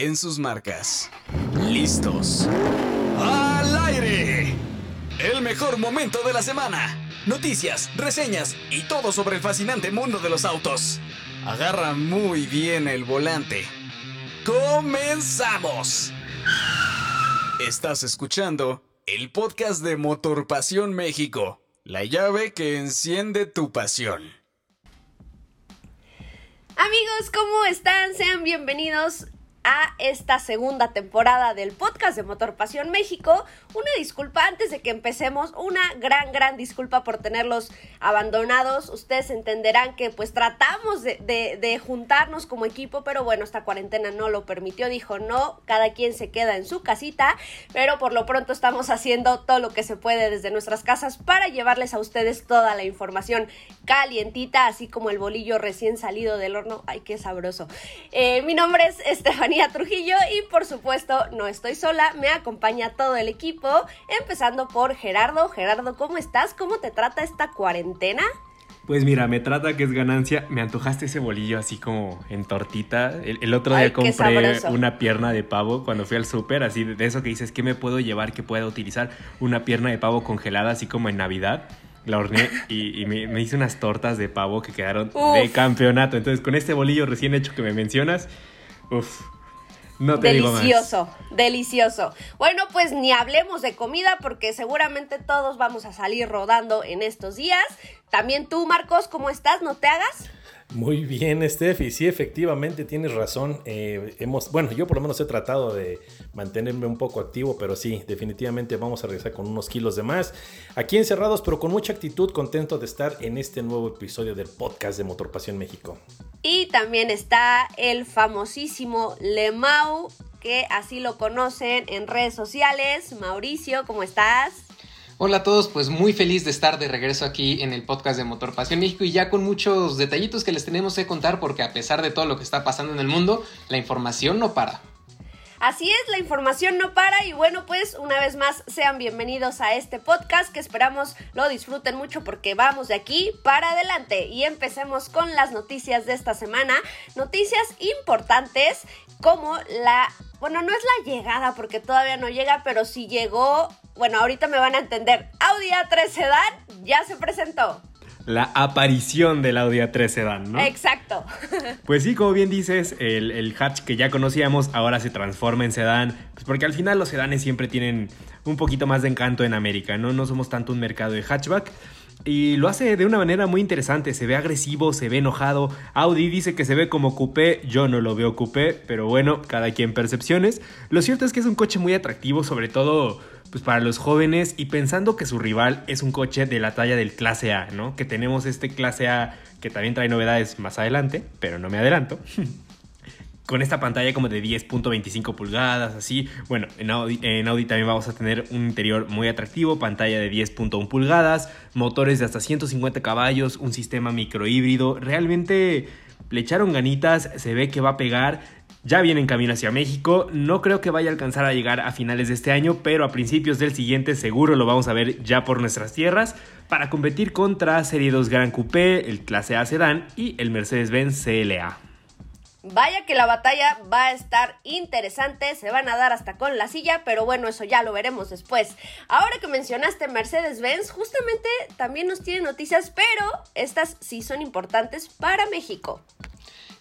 en sus marcas. ¿Listos? ¡Al aire! El mejor momento de la semana. Noticias, reseñas y todo sobre el fascinante mundo de los autos. Agarra muy bien el volante. ¡Comenzamos! Estás escuchando el podcast de Motor Pasión México, la llave que enciende tu pasión. Amigos, ¿cómo están? Sean bienvenidos a esta segunda temporada del podcast de Motor Pasión México. Una disculpa antes de que empecemos, una gran, gran disculpa por tenerlos abandonados. Ustedes entenderán que pues tratamos de, juntarnos como equipo, pero bueno, esta cuarentena no lo permitió. Dijo no, cada quien se queda en su casita, pero por lo pronto estamos haciendo todo lo que se puede desde nuestras casas para llevarles a ustedes toda la información calientita, así como el bolillo recién salido del horno. Ay, qué sabroso. Eh, mi nombre es Estefanía Trujillo y por supuesto no estoy sola, me acompaña todo el equipo, empezando por Gerardo. Gerardo, ¿cómo estás? ¿Cómo te trata esta cuarentena? Pues mira, me trata que es ganancia. Me antojaste ese bolillo así como en tortita. El, otro día compré una pierna de pavo cuando fui al súper, así de eso que dices, ¿qué me puedo llevar que pueda utilizar? Una pierna de pavo congelada, así como en Navidad. La horneé y, me, hice unas tortas de pavo que quedaron de campeonato. Entonces, con este bolillo recién hecho que me mencionas, uff, no te delicioso, delicioso. Bueno, pues ni hablemos de comida porque seguramente todos vamos a salir rodando en estos días. También tú, Marcos, ¿cómo estás? ¿No te hagas? Muy bien, Steph, y sí, efectivamente tienes razón. Eh, hemos, bueno, yo por lo menos he tratado de mantenerme un poco activo, pero sí, definitivamente vamos a regresar con unos kilos de más. Aquí encerrados, pero con mucha actitud, contento de estar en este nuevo episodio del podcast de Motor Pasión México. Y también está el famosísimo Lemau, que así lo conocen en redes sociales. Mauricio, ¿cómo estás? Hola a todos, pues muy feliz de estar de regreso aquí en el podcast de Motor Pasión México y ya con muchos detallitos que les tenemos que contar porque a pesar de todo lo que está pasando en el mundo, la información no para. Así es, la información no para y bueno, pues una vez más sean bienvenidos a este podcast que esperamos lo disfruten mucho porque vamos de aquí para adelante y empecemos con las noticias de esta semana, noticias importantes como la, bueno, no es la llegada porque todavía no llega, pero si llegó bueno, ahorita me van a entender. Audi A3 Sedan ya se presentó. La aparición del Audi A3 Sedan, ¿no? Exacto. Pues sí, como bien dices, el, hatch que ya conocíamos ahora se transforma en sedán, pues porque al final los sedanes siempre tienen un poquito más de encanto en América, ¿no? No somos tanto un mercado de hatchback. Y lo hace de una manera muy interesante, se ve agresivo, se ve enojado. Audi dice que se ve como coupé, yo no lo veo coupé, pero bueno, cada quien percepciones. Lo cierto es que es un coche muy atractivo, sobre todo pues para los jóvenes y pensando que su rival es un coche de la talla del clase A, ¿no? Que tenemos este clase A que también trae novedades más adelante, pero no me adelanto. Con esta pantalla como de 10.25 pulgadas, así. Bueno, en Audi, también vamos a tener un interior muy atractivo, pantalla de 10.1 pulgadas, motores de hasta 150 caballos, un sistema microhíbrido. Realmente le echaron ganitas, se ve que va a pegar ya viene en camino hacia México, no creo que vaya a alcanzar a llegar a finales de este año, pero a principios del siguiente seguro lo vamos a ver ya por nuestras tierras para competir contra Serie 2 Gran Coupé, el Clase A Sedan y el Mercedes-Benz CLA. Vaya que la batalla va a estar interesante, se van a dar hasta con la silla, pero bueno, eso ya lo veremos después. Ahora que mencionaste Mercedes-Benz, justamente también nos tiene noticias, pero estas sí son importantes para México.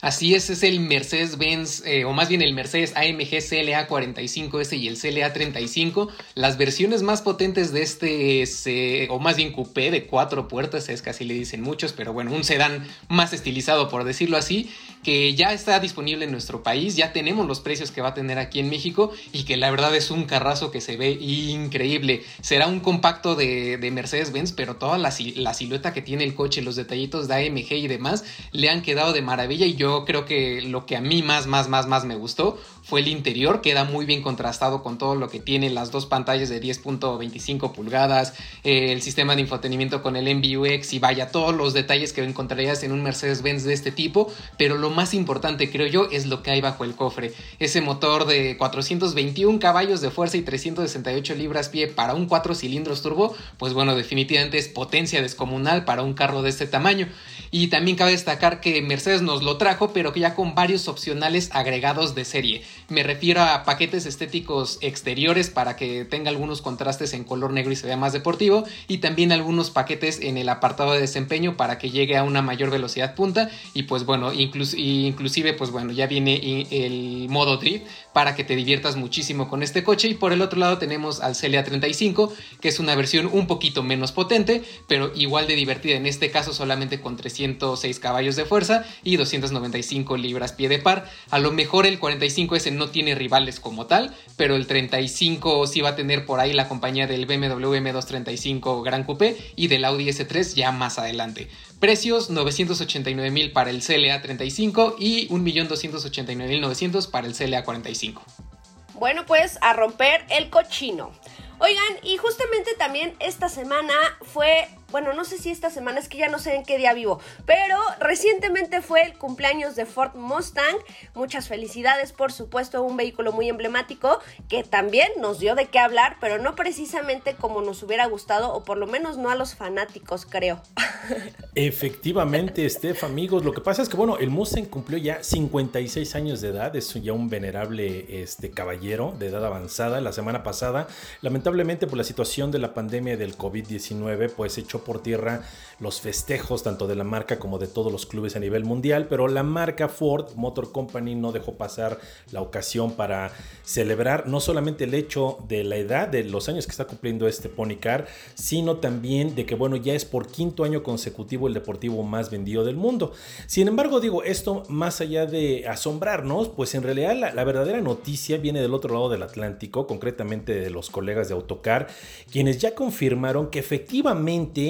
Así es, es el Mercedes-Benz, eh, o más bien el Mercedes AMG CLA 45S y el CLA 35. Las versiones más potentes de este, o más bien coupé de cuatro puertas, es así le dicen muchos, pero bueno, un sedán más estilizado, por decirlo así, que ya está disponible en nuestro país, ya tenemos los precios que va a tener aquí en México y que la verdad es un carrazo que se ve increíble. Será un compacto de, Mercedes-Benz, pero toda la, la silueta que tiene el coche, los detallitos de AMG y demás, le han quedado de maravilla y yo yo creo que lo que a mí más, más, más, más me gustó fue el interior, queda muy bien contrastado con todo lo que tiene las dos pantallas de 10.25 pulgadas, eh, el sistema de infotenimiento con el MBUX y vaya, todos los detalles que encontrarías en un Mercedes-Benz de este tipo, pero lo más importante creo yo es lo que hay bajo el cofre, ese motor de 421 caballos de fuerza y 368 libras pie para un 4 cilindros turbo, pues bueno, definitivamente es potencia descomunal para un carro de este tamaño. Y también cabe destacar que Mercedes nos lo trajo, pero que ya con varios opcionales agregados de serie. Me refiero a paquetes estéticos exteriores para que tenga algunos contrastes en color negro y se vea más deportivo, y también algunos paquetes en el apartado de desempeño para que llegue a una mayor velocidad punta, y pues bueno, inclusive pues bueno, ya viene el modo drift para que te diviertas muchísimo con este coche, y por el otro lado tenemos al CLA 35, que es una versión un poquito menos potente, pero igual de divertida, en este caso solamente con 306 caballos de fuerza y 295 libras pie de par. A lo mejor el 45S no tiene rivales como tal, pero el 35 sí va a tener por ahí la compañía del BMW M235 Gran Coupé y del Audi S3 ya más adelante. Precios 989 mil para el CLA 35 y 1.289.900 para el CLA 45. Bueno, pues a romper el cochino. Oigan, y justamente también esta semana fue bueno, no sé si esta semana, es que ya no sé en qué día vivo, pero recientemente fue el cumpleaños de Ford Mustang. Muchas felicidades, por supuesto, un vehículo muy emblemático que también nos dio de qué hablar, pero no precisamente como nos hubiera gustado, o por lo menos no a los fanáticos, creo. Efectivamente, Steph, amigos, lo que pasa es que, bueno, el Mustang cumplió ya 56 años de edad, es ya un venerable este, caballero de edad avanzada. La semana pasada, lamentablemente por la situación de la pandemia del COVID-19, pues echó por tierra los festejos tanto de la marca como de todos los clubes a nivel mundial, pero la marca Ford Motor Company no dejó pasar la ocasión para celebrar no solamente el hecho de la edad de los años que está cumpliendo este Pony Car, sino también de que bueno, ya es por quinto año consecutivo el deportivo más vendido del mundo. Sin embargo, digo, esto más allá de asombrarnos, pues en realidad la, verdadera noticia viene del otro lado del Atlántico, concretamente de los colegas de Autocar, quienes ya confirmaron que efectivamente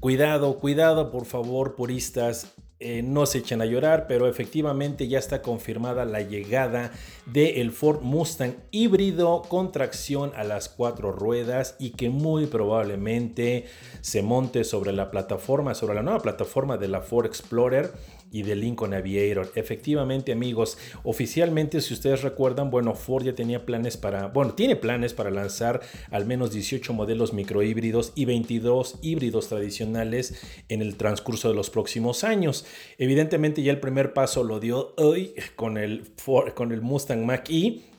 Cuidado, cuidado, por favor, puristas. Eh, no se echen a llorar, pero efectivamente ya está confirmada la llegada del Ford Mustang híbrido con tracción a las cuatro ruedas y que muy probablemente se monte sobre la plataforma, sobre la nueva plataforma de la Ford Explorer y de Lincoln Aviator. Efectivamente, amigos, oficialmente, si ustedes recuerdan, bueno, Ford ya tenía planes para, bueno, tiene planes para lanzar al menos 18 modelos microhíbridos y 22 híbridos tradicionales en el transcurso de los próximos años. Evidentemente, ya el primer paso lo dio hoy con el, con el Mustang Mach-E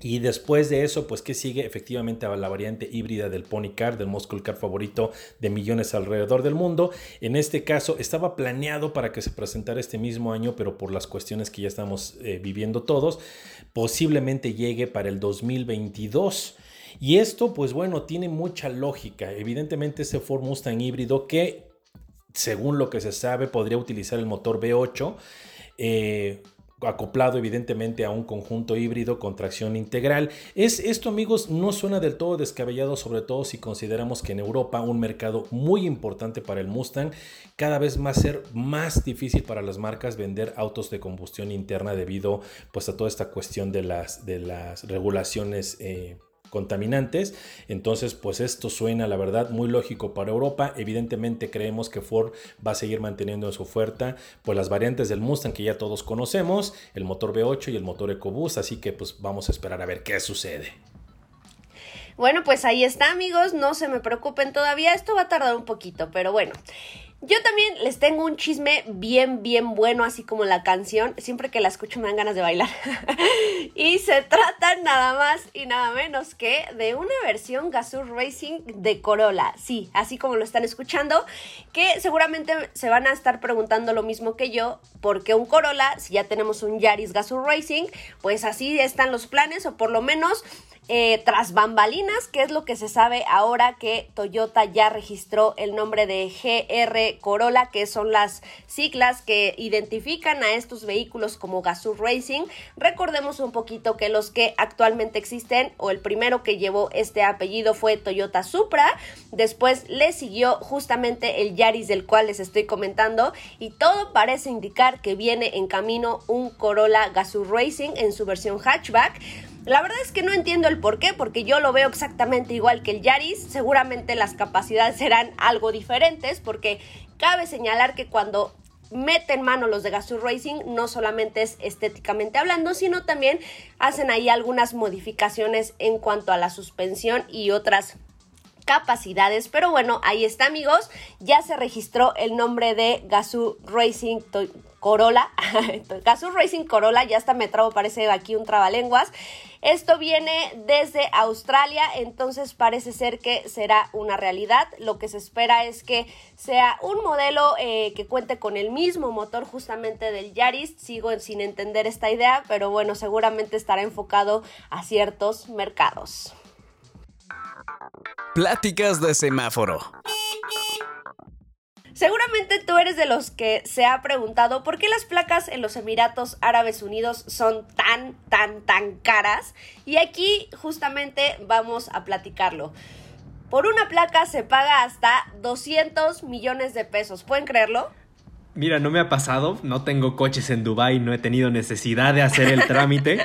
y después de eso, pues que sigue efectivamente la variante híbrida del Pony Car, del Muscle Car favorito de millones alrededor del mundo. En este caso estaba planeado para que se presentara este mismo año, pero por las cuestiones que ya estamos eh, viviendo todos, posiblemente llegue para el 2022. Y esto, pues bueno, tiene mucha lógica. Evidentemente ese Ford Mustang híbrido que, según lo que se sabe, podría utilizar el motor V8. Eh, acoplado evidentemente a un conjunto híbrido con tracción integral. Es esto amigos no suena del todo descabellado, sobre todo si consideramos que en Europa un mercado muy importante para el Mustang cada vez va a ser más difícil para las marcas vender autos de combustión interna debido pues a toda esta cuestión de las, de las regulaciones eh, contaminantes. Entonces, pues esto suena, la verdad, muy lógico para Europa. Evidentemente creemos que Ford va a seguir manteniendo en su oferta pues las variantes del Mustang que ya todos conocemos, el motor V8 y el motor EcoBoost, así que pues vamos a esperar a ver qué sucede. Bueno, pues ahí está amigos, no se me preocupen todavía, esto va a tardar un poquito, pero bueno. Yo también les tengo un chisme bien, bien bueno, así como la canción. Siempre que la escucho me dan ganas de bailar. y se trata nada más y nada menos que de una versión Gazoo Racing de Corolla. Sí, así como lo están escuchando, que seguramente se van a estar preguntando lo mismo que yo, ¿por qué un Corolla si ya tenemos un Yaris Gazoo Racing? Pues así están los planes, o por lo menos eh, tras bambalinas, que es lo que se sabe ahora que Toyota ya registró el nombre de GR Corolla, que son las siglas que identifican a estos vehículos como Gazoo Racing. Recordemos un poquito que los que actualmente existen, o el primero que llevó este apellido fue Toyota Supra, después le siguió justamente el Yaris del cual les estoy comentando, y todo parece indicar que viene en camino un Corolla Gazoo Racing en su versión hatchback. La verdad es que no entiendo el por qué, porque yo lo veo exactamente igual que el Yaris. Seguramente las capacidades serán algo diferentes, porque cabe señalar que cuando meten mano los de Gazoo Racing, no solamente es estéticamente hablando, sino también hacen ahí algunas modificaciones en cuanto a la suspensión y otras capacidades. Pero bueno, ahí está amigos, ya se registró el nombre de Gazoo Racing Corolla. Gazoo Racing Corolla, ya está me trabo, parece aquí un trabalenguas. Esto viene desde Australia, entonces parece ser que será una realidad. Lo que se espera es que sea un modelo eh, que cuente con el mismo motor justamente del Yaris. Sigo sin entender esta idea, pero bueno, seguramente estará enfocado a ciertos mercados. Pláticas de semáforo. Seguramente tú eres de los que se ha preguntado por qué las placas en los Emiratos Árabes Unidos son tan, tan, tan caras. Y aquí justamente vamos a platicarlo. Por una placa se paga hasta 200 millones de pesos. ¿Pueden creerlo? Mira, no me ha pasado, no tengo coches en Dubai, no he tenido necesidad de hacer el trámite.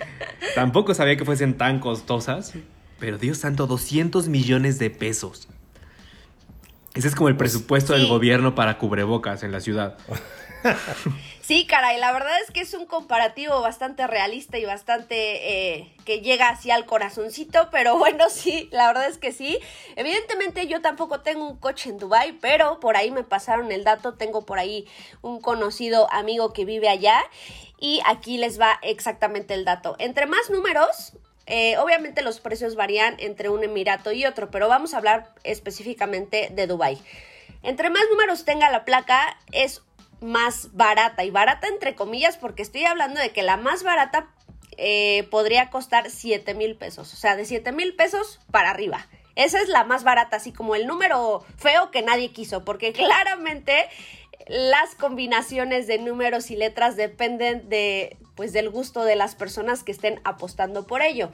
Tampoco sabía que fuesen tan costosas, pero Dios santo, 200 millones de pesos. Ese es como el pues, presupuesto del gobierno para cubrebocas en la ciudad. Sí, caray, la verdad es que es un comparativo bastante realista y bastante eh, que llega así al corazoncito, pero bueno, sí, la verdad es que sí. Evidentemente yo tampoco tengo un coche en Dubai, pero por ahí me pasaron el dato, tengo por ahí un conocido amigo que vive allá y aquí les va exactamente el dato. Entre más números, eh, obviamente los precios varían entre un emirato y otro, pero vamos a hablar específicamente de Dubai. Entre más números tenga la placa es más barata y barata entre comillas porque estoy hablando de que la más barata eh, podría costar 7 mil pesos, o sea, de 7 mil pesos para arriba. Esa es la más barata, así como el número feo que nadie quiso, porque claramente las combinaciones de números y letras dependen de pues del gusto de las personas que estén apostando por ello.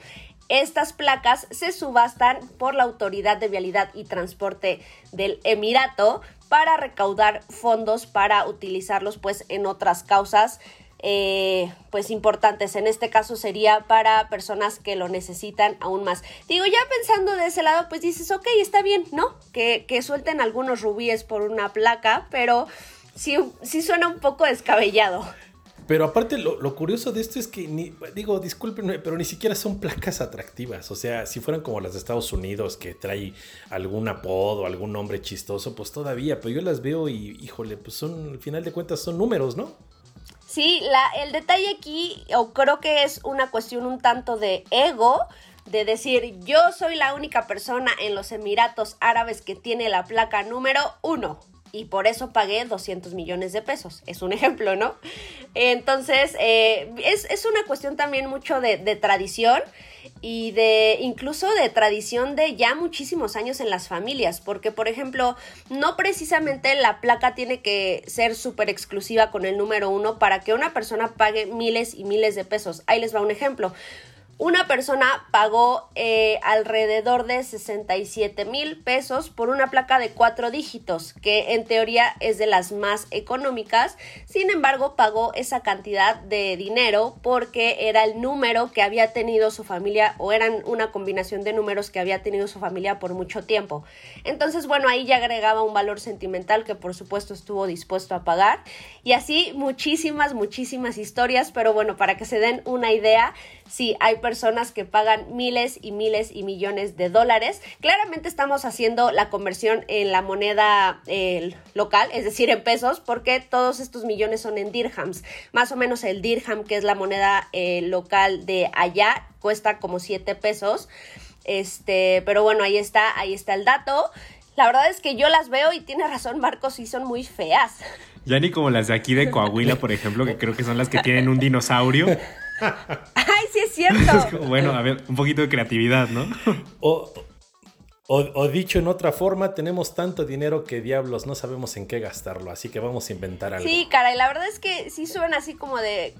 Estas placas se subastan por la Autoridad de Vialidad y Transporte del Emirato para recaudar fondos para utilizarlos pues en otras causas eh, pues importantes. En este caso sería para personas que lo necesitan aún más. Digo, ya pensando de ese lado, pues dices, ok, está bien, ¿no? Que, que suelten algunos rubíes por una placa, pero sí, sí suena un poco descabellado. Pero aparte, lo, curioso de esto es que, ni, digo, discúlpenme, pero ni siquiera son placas atractivas. O sea, si fueran como las de Estados Unidos, que trae algún apodo, algún nombre chistoso, pues todavía. Pero yo las veo y, híjole, pues son, al final de cuentas, son números, ¿no? Sí, la, el detalle aquí, o creo que es una cuestión un tanto de ego, de decir, yo soy la única persona en los Emiratos Árabes que tiene la placa número uno y por eso pagué 200 millones de pesos. Es un ejemplo, ¿no? Entonces, eh, es, una cuestión también mucho de, de, tradición y de incluso de tradición de ya muchísimos años en las familias, porque por ejemplo, no precisamente la placa tiene que ser súper exclusiva con el número uno para que una persona pague miles y miles de pesos. Ahí les va un ejemplo una persona pagó eh, alrededor de 67 mil pesos por una placa de cuatro dígitos, que en teoría es de las más económicas. Sin embargo, pagó esa cantidad de dinero porque era el número que había tenido su familia o eran una combinación de números que había tenido su familia por mucho tiempo. Entonces, bueno, ahí ya agregaba un valor sentimental que por supuesto estuvo dispuesto a pagar. Y así muchísimas, muchísimas historias, pero bueno, para que se den una idea, sí, hay personas que pagan miles y miles y millones de dólares. Claramente estamos haciendo la conversión en la moneda local, es decir, en pesos, porque todos estos millones son en dirhams. Más o menos el dirham, que es la moneda eh, local de allá, cuesta como 7 pesos. Este, pero bueno, ahí está, ahí está el dato. La verdad es que yo las veo y tiene razón Marcos, y son muy feas. Ya ni como las de aquí de Coahuila, por ejemplo, que creo que son las que tienen un dinosaurio. Ay, sí es cierto. bueno, a ver, un poquito de creatividad, ¿no? O, dicho en otra forma, tenemos tanto dinero que diablos no sabemos en qué gastarlo, así que vamos a inventar algo. Sí, cara, y la verdad es que sí suena así como de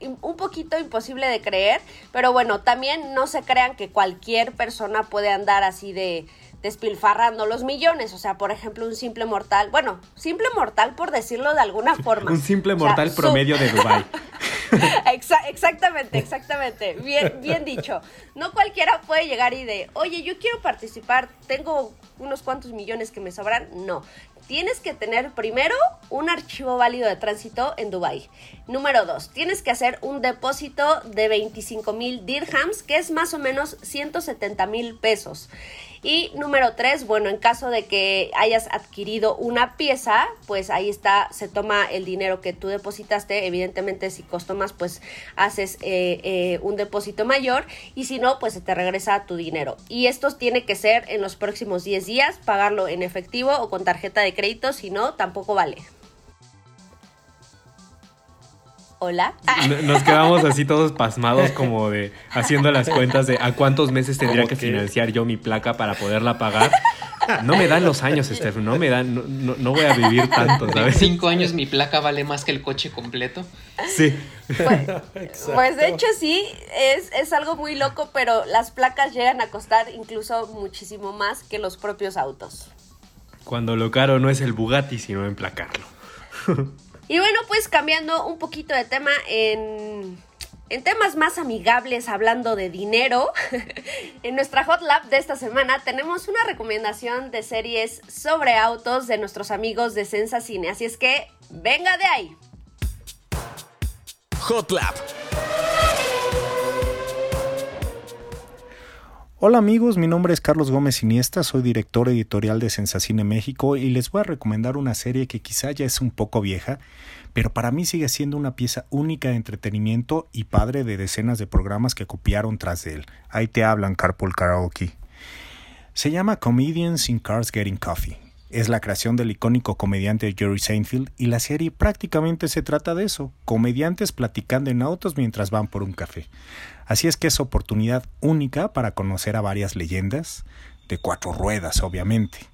un poquito imposible de creer, pero bueno, también no se crean que cualquier persona puede andar así de despilfarrando los millones. O sea, por ejemplo, un simple mortal, bueno, simple mortal por decirlo de alguna forma. un simple mortal promedio de Dubai. exactamente, exactamente. Bien, bien dicho. No cualquiera puede llegar y de, oye, yo quiero participar, tengo unos cuantos millones que me sobran. No. Tienes que tener primero un archivo válido de tránsito en Dubai. Número dos, tienes que hacer un depósito de 25 mil dirhams, que es más o menos 170 mil pesos. Y número tres, bueno, en caso de que hayas adquirido una pieza, pues ahí está, se toma el dinero que tú depositaste. Evidentemente, si costó más, pues haces eh, eh, un depósito mayor. Y si no, pues se te regresa tu dinero. Y esto tiene que ser en los próximos 10 días, pagarlo en efectivo o con tarjeta de crédito. Si no, tampoco vale. Hola. Nos quedamos así todos pasmados como de haciendo las cuentas de a cuántos meses tendría que financiar yo mi placa para poderla pagar. No me dan los años, Steph, no me dan, no, no- no voy a vivir tanto, En ¿sabes? cinco años mi placa vale más que el coche completo. Sí. Exacto. Pues de hecho sí, es, es algo muy loco, pero las placas llegan a costar incluso muchísimo más que los propios autos. Cuando lo caro no es el Bugatti, sino emplacarlo. Y bueno, pues cambiando un poquito de tema en, en temas más amigables, hablando de dinero, en nuestra Hot Lab de esta semana tenemos una recomendación de series sobre autos de nuestros amigos de Sensa Cine. Así es que, venga de ahí. Hot Lab. Hola amigos, mi nombre es Carlos Gómez Iniesta, soy director editorial de Sensacine México y les voy a recomendar una serie que quizá ya es un poco vieja, pero para mí sigue siendo una pieza única de entretenimiento y padre de decenas de programas que copiaron tras de él. Ahí te hablan Carpool Karaoke. Se llama Comedians in Cars Getting Coffee. Es la creación del icónico comediante Jerry Seinfeld y la serie prácticamente se trata de eso, comediantes platicando en autos mientras van por un café. Así es que es oportunidad única para conocer a varias leyendas, de cuatro ruedas obviamente.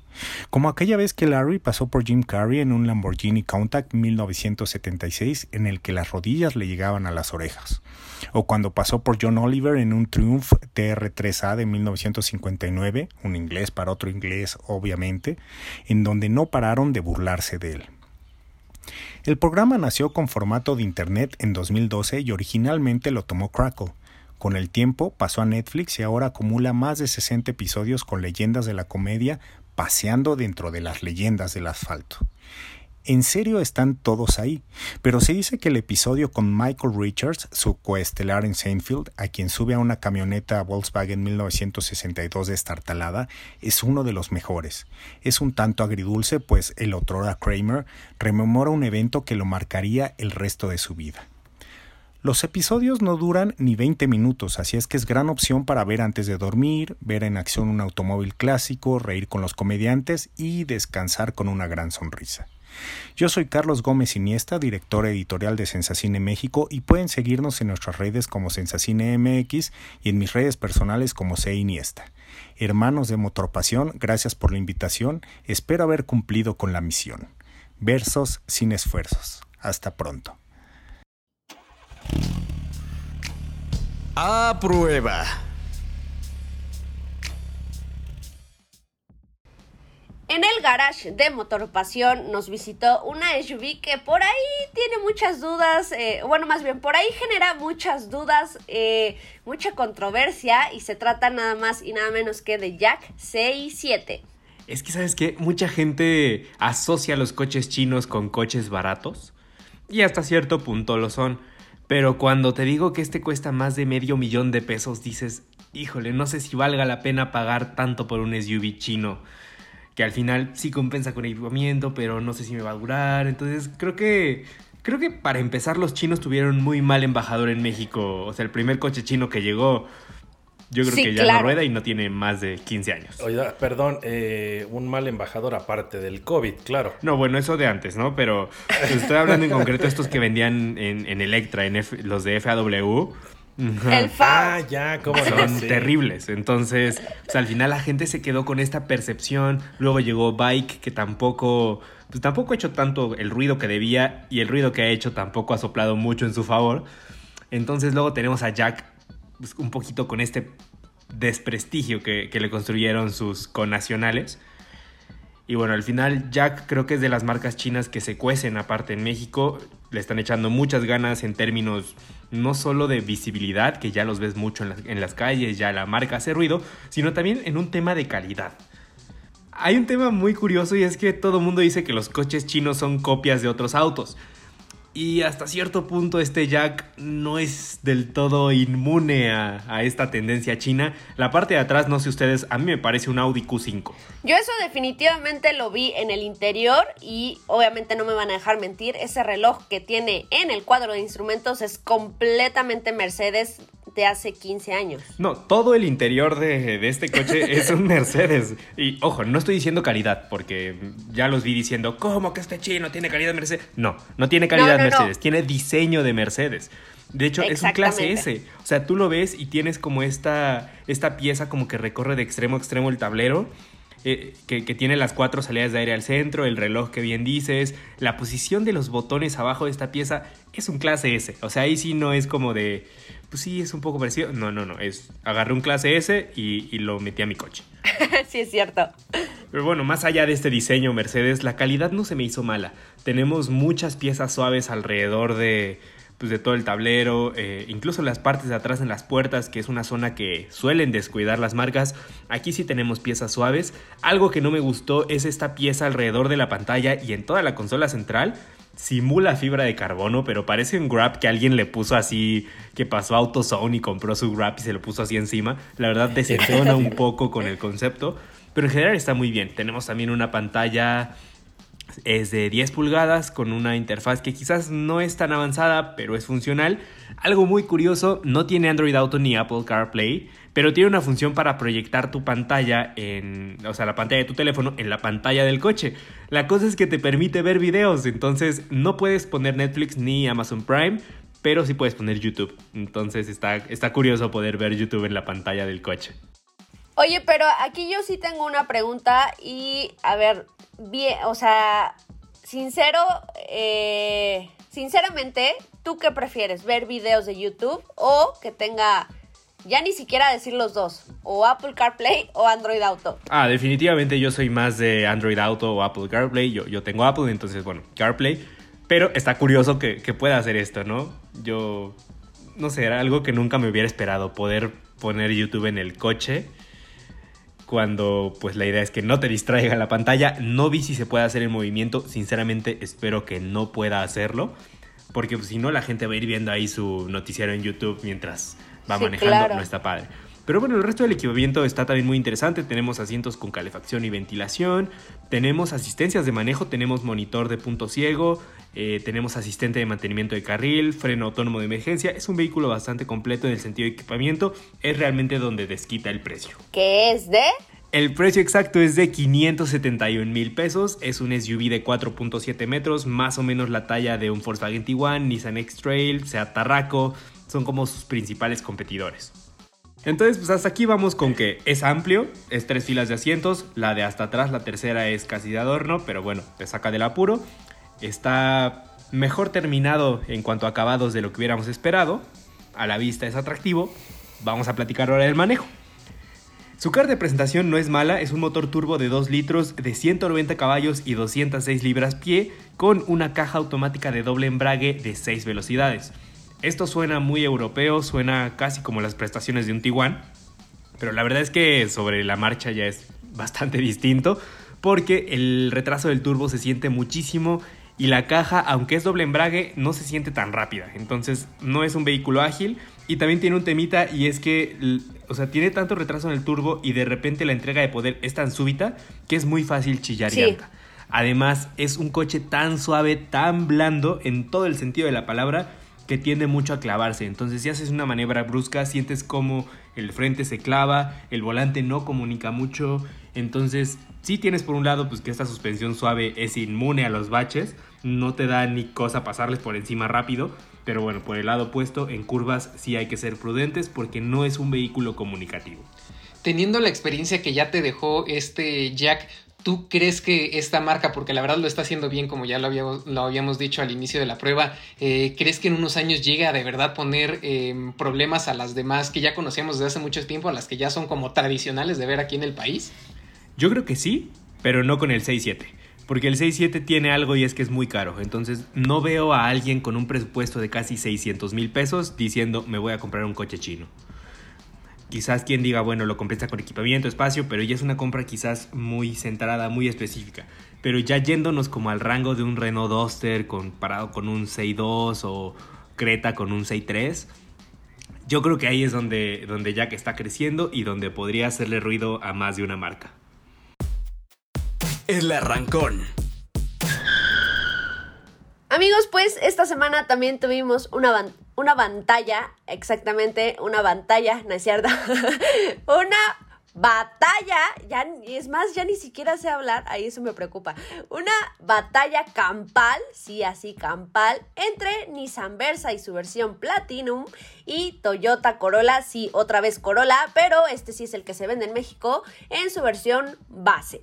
Como aquella vez que Larry pasó por Jim Carrey en un Lamborghini Countach 1976 en el que las rodillas le llegaban a las orejas. O cuando pasó por John Oliver en un Triumph TR3A de 1959, un inglés para otro inglés obviamente, en donde no pararon de burlarse de él. El programa nació con formato de Internet en 2012 y originalmente lo tomó Crackle. Con el tiempo pasó a Netflix y ahora acumula más de 60 episodios con leyendas de la comedia paseando dentro de las leyendas del asfalto. En serio están todos ahí, pero se dice que el episodio con Michael Richards, su coestelar en Seinfeld, a quien sube a una camioneta Volkswagen 1962 destartalada, es uno de los mejores. Es un tanto agridulce, pues el otrora Kramer rememora un evento que lo marcaría el resto de su vida. Los episodios no duran ni 20 minutos, así es que es gran opción para ver antes de dormir, ver en acción un automóvil clásico, reír con los comediantes y descansar con una gran sonrisa. Yo soy Carlos Gómez Iniesta, director editorial de Sensacine México y pueden seguirnos en nuestras redes como Sensacine MX y en mis redes personales como C Iniesta. Hermanos de Motorpasión, gracias por la invitación, espero haber cumplido con la misión. Versos sin esfuerzos. Hasta pronto. A prueba. En el garage de Motorpasión nos visitó una SUV que por ahí tiene muchas dudas, eh, bueno, más bien por ahí genera muchas dudas, eh, mucha controversia y se trata nada más y nada menos que de Jack CI7. Es que, ¿sabes qué? Mucha gente asocia los coches chinos con coches baratos. Y hasta cierto punto lo son. Pero cuando te digo que este cuesta más de medio millón de pesos, dices, híjole, no sé si valga la pena pagar tanto por un SUV chino. Que al final sí compensa con equipamiento, pero no sé si me va a durar. Entonces creo que... Creo que para empezar los chinos tuvieron muy mal embajador en México. O sea, el primer coche chino que llegó, yo creo Sí, que ya claro. no rueda y no tiene más de 15 años. Oiga, perdón, eh, un mal embajador aparte del COVID, claro. No, bueno, eso de antes, ¿no? Pero estoy hablando en concreto estos que vendían en, en Electra, en F- los de FAW. El. Ah, ya, cómo no. Son Sí. terribles. Entonces, pues, al final la gente se quedó con esta percepción. Luego llegó Bike, que tampoco, pues tampoco ha hecho tanto el ruido que debía y el ruido que ha hecho tampoco ha soplado mucho en su favor. Entonces, luego tenemos a Jack un poquito con este desprestigio que, que le construyeron sus connacionales. Y bueno, al final Jack creo que es de las marcas chinas que se cuecen aparte en México. Le están echando muchas ganas en términos no solo de visibilidad, que ya los ves mucho en las, en las calles, ya la marca hace ruido, sino también en un tema de calidad. Hay un tema muy curioso y es que todo el mundo dice que los coches chinos son copias de otros autos. Y hasta cierto punto este Jack no es del todo inmune a, a, esta tendencia china. La parte de atrás, no sé ustedes, a mí me parece un Audi Q5. Yo eso definitivamente lo vi en el interior y obviamente no me van a dejar mentir, ese reloj que tiene en el cuadro de instrumentos es completamente Mercedes de hace 15 años. No, todo el interior de, de este coche es un Mercedes. Y ojo, no estoy diciendo calidad, porque ya los vi diciendo, ¿cómo que este chino tiene calidad Mercedes? No, no tiene calidad no, no, Mercedes, no. tiene diseño de Mercedes. De hecho, es un clase S. O sea, tú lo ves y tienes como esta, esta pieza como que recorre de extremo a extremo el tablero. Eh, que, que, tiene las cuatro salidas de aire al centro, el reloj que bien dices, la posición de los botones abajo de esta pieza es un clase S. O sea, ahí sí no es como de, pues sí, es un poco parecido. No, no, no, es agarré un clase S y, y lo metí a mi coche. sí, es cierto. Pero bueno, más allá de este diseño Mercedes, la calidad no se me hizo mala. Tenemos muchas piezas suaves alrededor de, pues, de todo el tablero, eh, incluso las partes de atrás en las puertas, que es una zona que suelen descuidar las marcas. Aquí sí tenemos piezas suaves. Algo que no me gustó es esta pieza alrededor de la pantalla y en toda la consola central. Simula fibra de carbono, pero parece un grab que alguien le puso así, que pasó a AutoZone y compró su grab y se lo puso así encima. La verdad desentona un poco con el concepto, pero en general está muy bien. Tenemos también una pantalla es de 10 pulgadas con una interfaz que quizás no es tan avanzada, pero es funcional. Algo muy curioso, no tiene Android Auto ni Apple CarPlay, pero tiene una función para proyectar tu pantalla en, o sea, la pantalla de tu teléfono en la pantalla del coche. La cosa es que te permite ver videos, entonces no puedes poner Netflix ni Amazon Prime, pero sí puedes poner YouTube. Entonces está, está curioso poder ver YouTube en la pantalla del coche. Oye, pero aquí yo sí tengo una pregunta y, a ver, bien, o sea, sincero, eh, sinceramente, ¿tú qué prefieres? ¿Ver videos de YouTube o que tenga, ya ni siquiera decir los dos, o Apple CarPlay o Android Auto? Ah, definitivamente yo soy más de Android Auto o Apple CarPlay, yo, yo tengo Apple, entonces, bueno, CarPlay, pero está curioso que, que pueda hacer esto, ¿no? Yo, no sé, era algo que nunca me hubiera esperado, poder poner YouTube en el coche cuando pues la idea es que no te distraiga la pantalla. No vi si se puede hacer el movimiento, sinceramente espero que no pueda hacerlo, porque pues, si no la gente va a ir viendo ahí su noticiero en YouTube mientras va sí, manejando, claro. no está padre. Pero bueno, el resto del equipamiento está también muy interesante. Tenemos asientos con calefacción y ventilación, tenemos asistencias de manejo, tenemos monitor de punto ciego, eh, tenemos asistente de mantenimiento de carril, freno autónomo de emergencia. Es un vehículo bastante completo en el sentido de equipamiento. Es realmente donde desquita el precio. ¿Qué es de? El precio exacto es de 571 mil pesos. Es un SUV de 4.7 metros, más o menos la talla de un Volkswagen Tiguan, Nissan X-Trail, Seat Tarraco. Son como sus principales competidores. Entonces, pues hasta aquí vamos con que es amplio, es tres filas de asientos, la de hasta atrás, la tercera es casi de adorno, pero bueno, te saca del apuro. Está mejor terminado en cuanto a acabados de lo que hubiéramos esperado. A la vista es atractivo. Vamos a platicar ahora del manejo. Su carta de presentación no es mala, es un motor turbo de 2 litros de 190 caballos y 206 libras pie con una caja automática de doble embrague de 6 velocidades. Esto suena muy europeo, suena casi como las prestaciones de un Tiguan, pero la verdad es que sobre la marcha ya es bastante distinto porque el retraso del turbo se siente muchísimo y la caja, aunque es doble embrague, no se siente tan rápida. Entonces no es un vehículo ágil y también tiene un temita y es que, o sea, tiene tanto retraso en el turbo y de repente la entrega de poder es tan súbita que es muy fácil chillar sí. llanta. Además, es un coche tan suave, tan blando en todo el sentido de la palabra que tiende mucho a clavarse. Entonces, si haces una maniobra brusca, sientes como el frente se clava, el volante no comunica mucho. Entonces, si tienes por un lado pues que esta suspensión suave es inmune a los baches, no te da ni cosa pasarles por encima rápido, pero bueno, por el lado opuesto, en curvas sí hay que ser prudentes porque no es un vehículo comunicativo. Teniendo la experiencia que ya te dejó este Jack, ¿Tú crees que esta marca, porque la verdad lo está haciendo bien, como ya lo habíamos, dicho al inicio de la prueba, eh, ¿crees que en unos años llegue a de verdad poner eh, problemas a las demás que ya conocíamos desde hace mucho tiempo, a las que ya son como tradicionales de ver aquí en el país? Yo creo que sí, pero no con el 6.7. Porque el 6.7 tiene algo y es que es muy caro. Entonces no veo a alguien con un presupuesto de casi 600 mil pesos diciendo me voy a comprar un coche chino. Quizás quien diga, bueno, lo compensa con equipamiento, espacio, pero ya es una compra quizás muy centrada, muy específica. Pero ya yéndonos como al rango de un Renault Duster comparado con un 6.2 o Creta con un 6.3, yo creo que ahí es donde, donde Jack está creciendo y donde podría hacerle ruido a más de una marca. El arrancón. Amigos, pues esta semana también tuvimos una, una pantalla, exactamente una pantalla, no es cierto, una batalla, ya es más, ya ni siquiera sé hablar, ahí eso me preocupa. Una batalla campal, sí, así campal, entre Nissan Versa y su versión Platinum y Toyota Corolla, sí, otra vez Corolla, pero este sí es el que se vende en México en su versión base.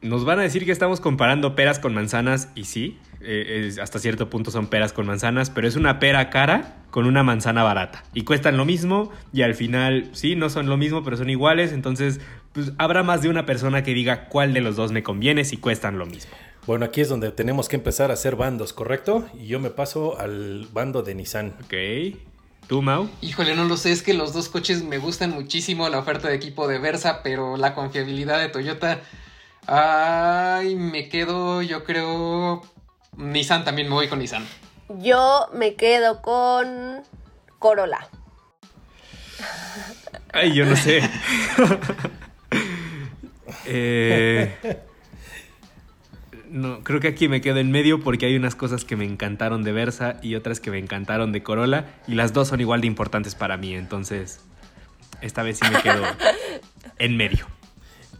Nos van a decir que estamos comparando peras con manzanas y sí, eh, hasta cierto punto son peras con manzanas, pero es una pera cara con una manzana barata. Y cuestan lo mismo y al final, sí, no son lo mismo, pero son iguales. Entonces, pues habrá más de una persona que diga cuál de los dos me conviene si cuestan lo mismo. Bueno, aquí es donde tenemos que empezar a hacer bandos, ¿correcto? Y yo me paso al bando de Nissan. Ok. ¿Tú, Mau? Híjole, no lo sé, es que los dos coches me gustan muchísimo, la oferta de equipo de Versa, pero la confiabilidad de Toyota... Ay, me quedo, yo creo, Nissan también, me voy con Nissan. Yo me quedo con Corolla. Ay, yo no sé. Eh, no, creo que aquí me quedo en medio porque hay unas cosas que me encantaron de Versa y otras que me encantaron de Corolla y las dos son igual de importantes para mí, entonces esta vez sí me quedo en medio.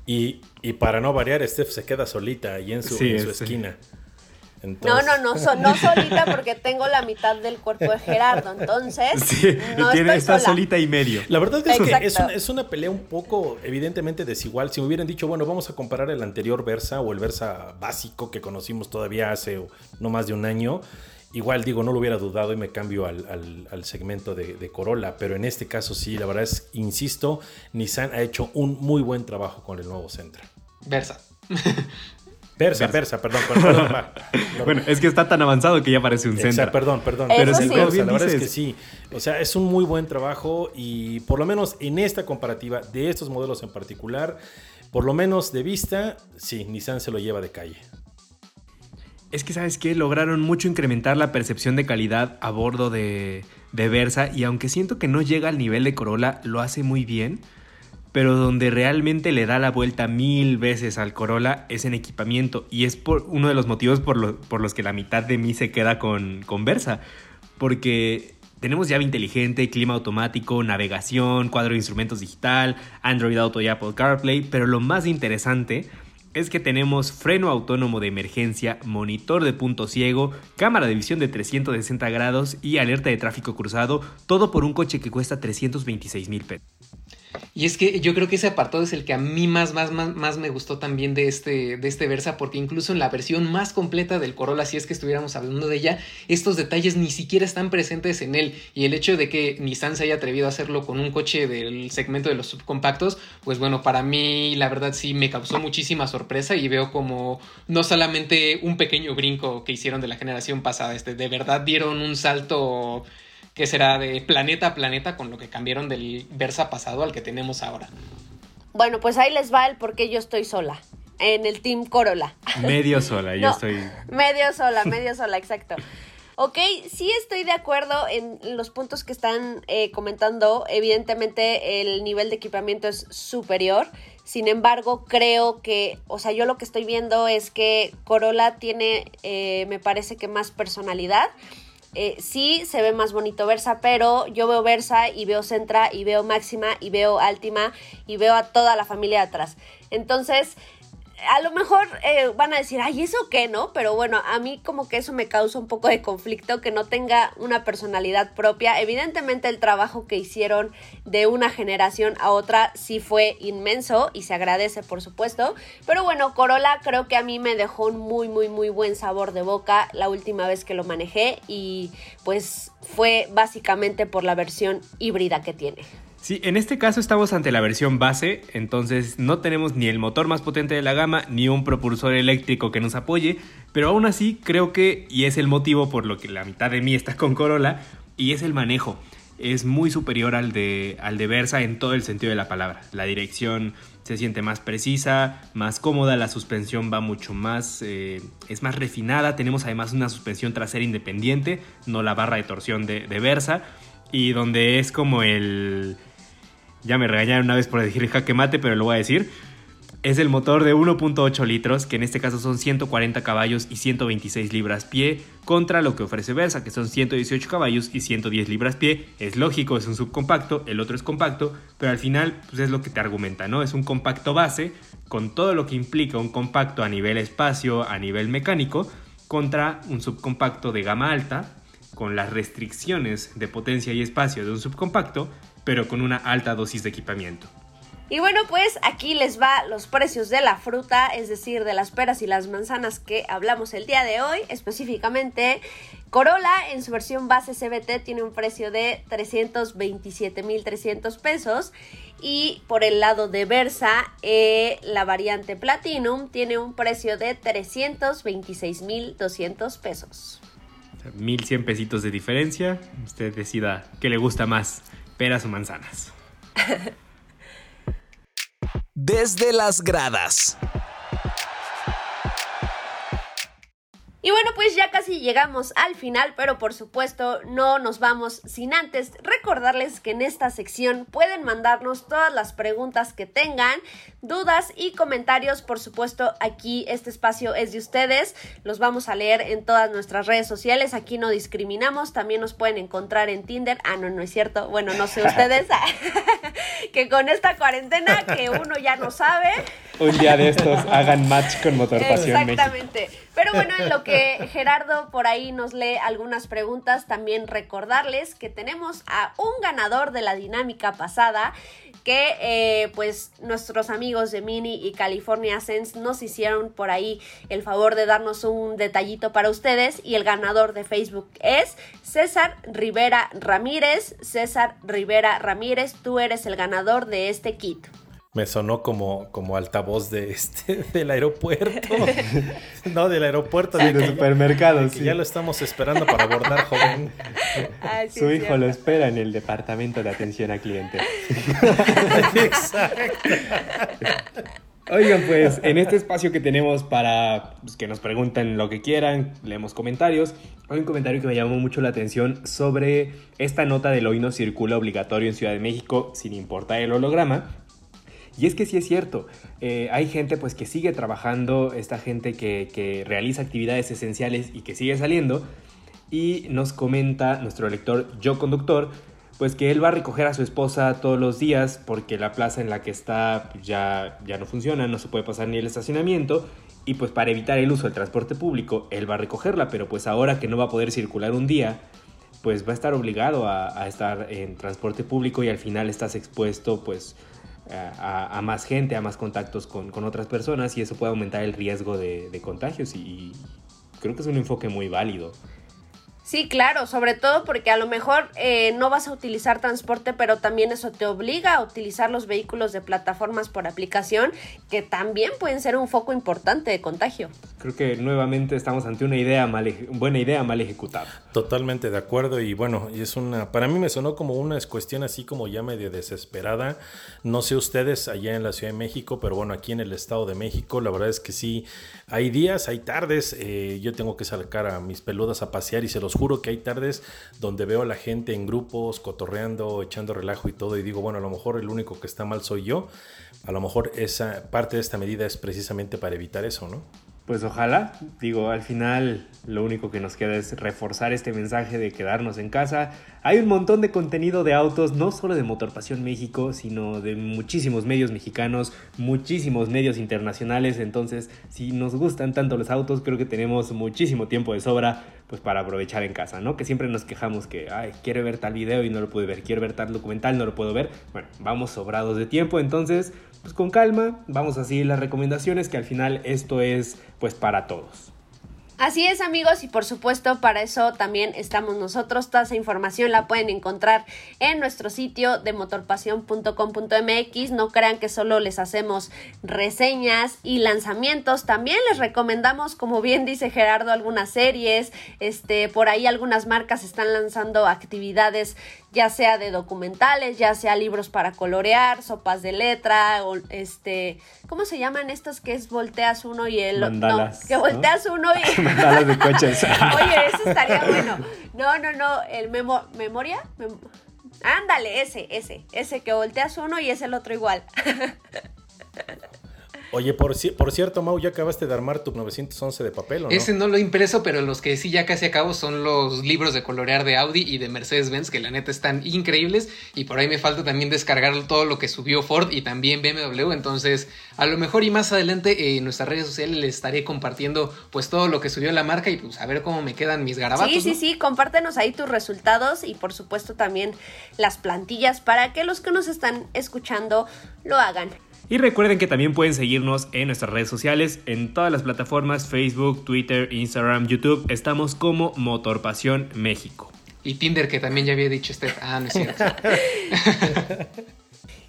Y, para no variar, Steph se queda solita ahí en su, su esquina. No, no, no, no solita porque tengo la mitad del cuerpo de Gerardo, entonces sí, no tiene, está solita y medio. La verdad es que es una, es una, pelea un poco evidentemente desigual. Si me hubieran dicho, bueno, vamos a comparar el anterior Versa o el Versa básico que conocimos todavía hace no más de un año, igual digo, no lo hubiera dudado y me cambio al, al, segmento de, de, Corolla, pero en este caso sí, la verdad es, insisto, Nissan ha hecho un muy buen trabajo con el nuevo Sentra. Versa. Versa, Versa, perdón, perdón. bueno, es que está tan avanzado que ya parece un centro. Perdón, perdón. Pero sí. la verdad es que sí. O sea, es un muy buen trabajo y por lo menos en esta comparativa de estos modelos en particular, por lo menos de vista, sí, Nissan se lo lleva de calle. Es que, ¿sabes qué? Lograron mucho incrementar la percepción de calidad a bordo de, de Versa y aunque siento que no llega al nivel de Corolla, lo hace muy bien pero donde realmente le da la vuelta mil veces al Corolla es en equipamiento y es por uno de los motivos por, los que la mitad de mí se queda con, con Versa, porque tenemos llave inteligente, clima automático, navegación, cuadro de instrumentos digital, Android Auto y Apple CarPlay, pero lo más interesante es que tenemos freno autónomo de emergencia, monitor de punto ciego, cámara de visión de 360 grados y alerta de tráfico cruzado, todo por un coche que cuesta 326 mil pesos. Y es que yo creo que ese apartado es el que a mí más, más, más, me gustó también de este, de este Versa, porque incluso en la versión más completa del Corolla, si es que estuviéramos hablando de ella, estos detalles ni siquiera están presentes en él. Y el hecho de que Nissan se haya atrevido a hacerlo con un coche del segmento de los subcompactos, pues bueno, para mí la verdad sí me causó muchísima sorpresa y veo como no solamente un pequeño brinco que hicieron de la generación pasada, este, de verdad dieron un salto que será de planeta a planeta con lo que cambiaron del Versa pasado al que tenemos ahora. Bueno, pues ahí les va el por qué yo estoy sola. En el Team Corolla. Medio sola, yo estoy. Medio sola, medio sola, exacto. Ok, sí estoy de acuerdo en los puntos que están eh, comentando. Evidentemente el nivel de equipamiento es superior. Sin embargo, creo que, o sea, yo lo que estoy viendo es que Corolla tiene, eh, me parece que más personalidad. Eh, sí se ve más bonito Versa, pero yo veo Versa y veo Centra y veo Máxima y veo Altima y veo a toda la familia atrás. Entonces, a lo mejor eh, van a decir, ay, ¿eso qué, no? Pero bueno, a mí como que eso me causa un poco de conflicto, que no tenga una personalidad propia. Evidentemente el trabajo que hicieron de una generación a otra sí fue inmenso y se agradece, por supuesto. Pero bueno, Corolla creo que a mí me dejó un muy, muy, muy buen sabor de boca la última vez que lo manejé y pues fue básicamente por la versión híbrida que tiene. Sí, en este caso estamos ante la versión base, entonces no tenemos ni el motor más potente de la gama ni un propulsor eléctrico que nos apoye, pero aún así creo que, y es el motivo por lo que la mitad de mí está con Corolla, y es el manejo. es muy superior al de, al de Versa en todo el sentido de la palabra. La dirección se siente más precisa, más cómoda, la suspensión va mucho más, eh, es más refinada, tenemos además una suspensión trasera independiente, no la barra de torsión de, de Versa, y donde es como el... Ya me regañaron una vez por decir jaque mate, pero lo voy a decir es el motor de 1.8 litros, que en este caso son 140 caballos y 126 libras pie, contra lo que ofrece Versa, que son 118 caballos y 110 libras pie. Es lógico, es un subcompacto, el otro es compacto, pero al final pues es lo que te argumenta, ¿no? Es un compacto base, con todo lo que implica un compacto a nivel espacio, a nivel mecánico, contra un subcompacto de gama alta, con las restricciones de potencia y espacio de un subcompacto, pero con una alta dosis de equipamiento. Y bueno, pues aquí les va los precios de la fruta, es decir, de las peras y las manzanas que hablamos el día de hoy. Específicamente, Corolla en su versión base CBT tiene un precio de 327.300 pesos. Y por el lado de Versa, eh, la variante Platinum tiene un precio de 326.200 pesos. 1.100 pesitos de diferencia. Usted decida qué le gusta más, peras o manzanas. desde las gradas. Y bueno, pues ya casi llegamos al final, pero por supuesto no nos vamos sin antes recordarles que en esta sección pueden mandarnos todas las preguntas que tengan, dudas y comentarios. Por supuesto, aquí este espacio es de ustedes. Los vamos a leer en todas nuestras redes sociales. Aquí no discriminamos. También nos pueden encontrar en Tinder. Ah, no, no es cierto. Bueno, no sé ustedes. que con esta cuarentena que uno ya no sabe. Un día de estos hagan match con Motor Pasión Exactamente. Pero bueno, en lo que Gerardo por ahí nos lee algunas preguntas, también recordarles que tenemos a un ganador de la dinámica pasada que eh, pues nuestros amigos de Mini y California Sense nos hicieron por ahí el favor de darnos un detallito para ustedes y el ganador de Facebook es César Rivera Ramírez. César Rivera Ramírez, tú eres el ganador de este kit. Me sonó como, como altavoz de este, del aeropuerto. no, del aeropuerto. de del supermercado. sí. Ya lo estamos esperando para abordar, joven. Su hijo lo espera en el departamento de atención al cliente. Exacto. Oigan, pues en este espacio que tenemos para pues, que nos pregunten lo que quieran, leemos comentarios. Hay un comentario que me llamó mucho la atención sobre esta nota del hoy no circula obligatorio en Ciudad de México sin importar el holograma. Y es que sí es cierto, eh, hay gente pues que sigue trabajando, esta gente que, que, realiza actividades esenciales y que sigue saliendo. Y nos comenta nuestro lector Yo Conductor, pues que él va a recoger a su esposa todos los días porque la plaza en la que está ya, ya no funciona, no se puede pasar ni el estacionamiento. Y pues para evitar el uso del transporte público, él va a recogerla, pero pues ahora que no va a poder circular un día, pues va a estar obligado a, a estar en transporte público y al final estás expuesto pues a, a, más gente, a más contactos con, con, otras personas y eso puede aumentar el riesgo de, de contagios y, y, creo que es un enfoque muy válido. Sí, claro, sobre todo porque a lo mejor eh, no vas a utilizar transporte, pero también eso te obliga a utilizar los vehículos de plataformas por aplicación, que también pueden ser un foco importante de contagio. Creo que nuevamente estamos ante una idea mal, buena idea mal ejecutada. Totalmente de acuerdo y bueno, y es una, para mí me sonó como una cuestión así como ya medio desesperada. No sé ustedes allá en la Ciudad de México, pero bueno, aquí en el Estado de México, la verdad es que sí, hay días, hay tardes, eh, yo tengo que sacar a mis peludas a pasear y se los juro que hay tardes donde veo a la gente en grupos, cotorreando, echando relajo y todo, y digo, bueno, a lo mejor el único que está mal soy yo. A lo mejor esa parte de esta medida es precisamente para evitar eso, ¿no? Pues ojalá, digo, al final lo único que nos queda es reforzar este mensaje de quedarnos en casa. Hay un montón de contenido de autos, no solo de Motor Pasión México, sino de muchísimos medios mexicanos, muchísimos medios internacionales. Entonces, si nos gustan tanto los autos, creo que tenemos muchísimo tiempo de sobra pues para aprovechar en casa, ¿no? Que siempre nos quejamos que, ay, quiero ver tal video y no lo puedo ver, quiero ver tal documental, no lo puedo ver. Bueno, vamos sobrados de tiempo, entonces, pues con calma, vamos a seguir las recomendaciones, que al final esto es pues para todos. Así es amigos y por supuesto para eso también estamos nosotros. Toda esa información la pueden encontrar en nuestro sitio de motorpasion.com.mx. No crean que solo les hacemos reseñas y lanzamientos. También les recomendamos, como bien dice Gerardo, algunas series. Este, por ahí algunas marcas están lanzando actividades ya sea de documentales, ya sea libros para colorear, sopas de letra, o este, ¿cómo se llaman estos que es volteas uno y el Mandalas, no, que volteas uno y Mandalas de coches. Oye, eso estaría bueno. No, no, no, el memo, memoria, Mem- ándale, ese, ese, ese que volteas uno y es el otro igual. Oye, por, por cierto, Mau, ya acabaste de armar tu 911 de papel, ¿o no? Ese no lo he impreso, pero los que sí ya casi acabo son los libros de colorear de Audi y de Mercedes-Benz, que la neta están increíbles. Y por ahí me falta también descargar todo lo que subió Ford y también BMW. Entonces, a lo mejor y más adelante eh, en nuestras redes sociales les estaré compartiendo pues todo lo que subió la marca y pues a ver cómo me quedan mis garabatos. Sí, sí, ¿no? sí, compártenos ahí tus resultados y por supuesto también las plantillas para que los que nos están escuchando lo hagan. Y recuerden que también pueden seguirnos en nuestras redes sociales, en todas las plataformas, Facebook, Twitter, Instagram, YouTube. Estamos como Motor Pasión México. Y Tinder, que también ya había dicho este. Ah, no es cierto.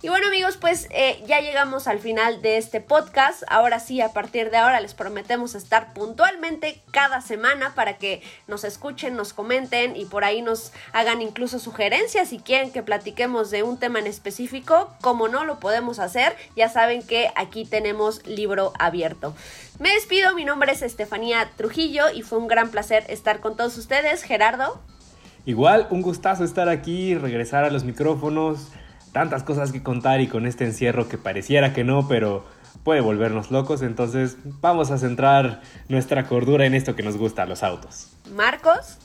Y bueno amigos, pues eh, ya llegamos al final de este podcast. Ahora sí, a partir de ahora les prometemos estar puntualmente cada semana para que nos escuchen, nos comenten y por ahí nos hagan incluso sugerencias si quieren que platiquemos de un tema en específico. Como no lo podemos hacer, ya saben que aquí tenemos libro abierto. Me despido, mi nombre es Estefanía Trujillo y fue un gran placer estar con todos ustedes. Gerardo. Igual, un gustazo estar aquí, regresar a los micrófonos. Tantas cosas que contar y con este encierro que pareciera que no, pero puede volvernos locos. Entonces, vamos a centrar nuestra cordura en esto que nos gusta, los autos. Marcos.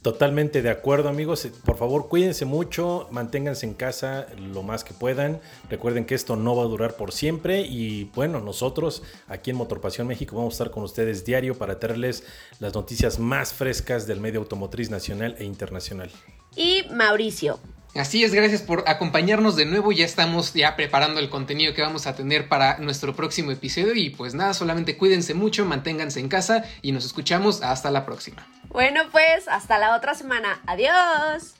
Totalmente de acuerdo, amigos. Por favor, cuídense mucho, manténganse en casa lo más que puedan. Recuerden que esto no va a durar por siempre y bueno, nosotros aquí en Motorpasión México vamos a estar con ustedes diario para traerles las noticias más frescas del medio automotriz nacional e internacional. Y Mauricio. Así es, gracias por acompañarnos de nuevo. Ya estamos ya preparando el contenido que vamos a tener para nuestro próximo episodio. Y pues nada, solamente cuídense mucho, manténganse en casa y nos escuchamos hasta la próxima. Bueno, pues hasta la otra semana. Adiós.